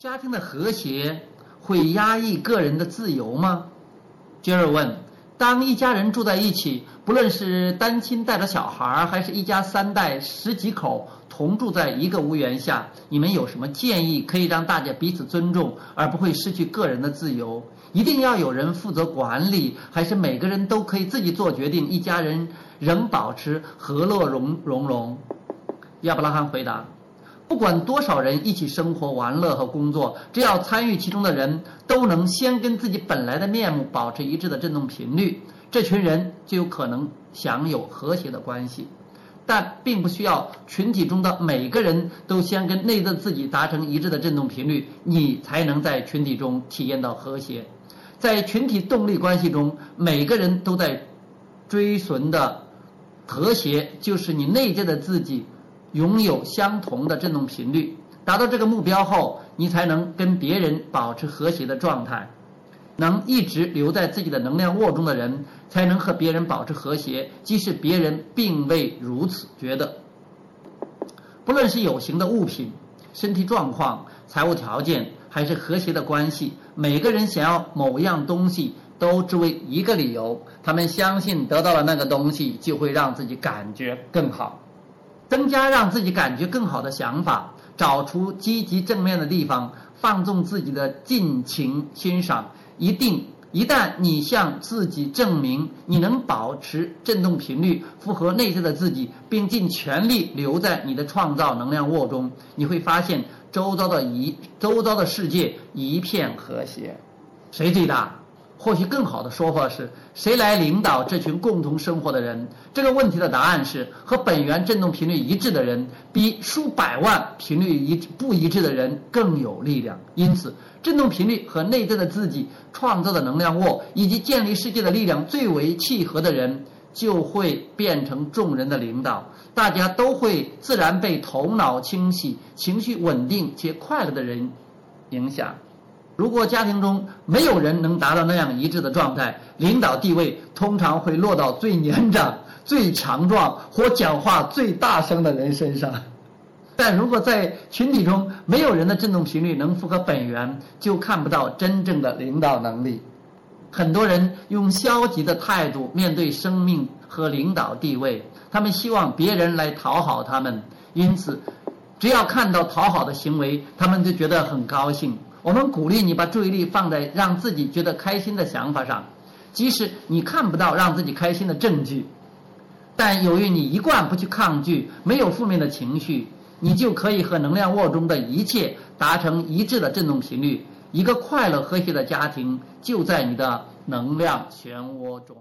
家庭的和谐会压抑个人的自由吗？杰尔问。当一家人住在一起，不论是单亲带着小孩，还是一家三代十几口同住在一个屋檐下，你们有什么建议可以让大家彼此尊重，而不会失去个人的自由？一定要有人负责管理，还是每个人都可以自己做决定？一家人仍保持和乐融融融？亚伯拉罕回答。不管多少人一起生活、玩乐和工作，只要参与其中的人都能先跟自己本来的面目保持一致的振动频率，这群人就有可能享有和谐的关系。但并不需要群体中的每个人都先跟内在自己达成一致的振动频率，你才能在群体中体验到和谐。在群体动力关系中，每个人都在追寻的和谐，就是你内在的自己。拥有相同的振动频率，达到这个目标后，你才能跟别人保持和谐的状态。能一直留在自己的能量窝中的人，才能和别人保持和谐，即使别人并未如此觉得。不论是有形的物品、身体状况、财务条件，还是和谐的关系，每个人想要某样东西，都只为一个理由：他们相信得到了那个东西，就会让自己感觉更好。增加让自己感觉更好的想法，找出积极正面的地方，放纵自己的尽情欣赏。一定，一旦你向自己证明你能保持振动频率，符合内在的自己，并尽全力留在你的创造能量窝中，你会发现周遭的一周遭的世界一片和谐。谁最大？或许更好的说法是谁来领导这群共同生活的人？这个问题的答案是和本源振动频率一致的人，比数百万频率一不一致的人更有力量。因此，振动频率和内在的自己创造的能量沃以及建立世界的力量最为契合的人，就会变成众人的领导。大家都会自然被头脑清晰、情绪稳定且快乐的人影响。如果家庭中没有人能达到那样一致的状态，领导地位通常会落到最年长、最强壮或讲话最大声的人身上。但如果在群体中没有人的振动频率能符合本源，就看不到真正的领导能力。很多人用消极的态度面对生命和领导地位，他们希望别人来讨好他们，因此，只要看到讨好的行为，他们就觉得很高兴。我们鼓励你把注意力放在让自己觉得开心的想法上，即使你看不到让自己开心的证据，但由于你一贯不去抗拒，没有负面的情绪，你就可以和能量沃中的一切达成一致的振动频率。一个快乐和谐的家庭就在你的能量漩涡中。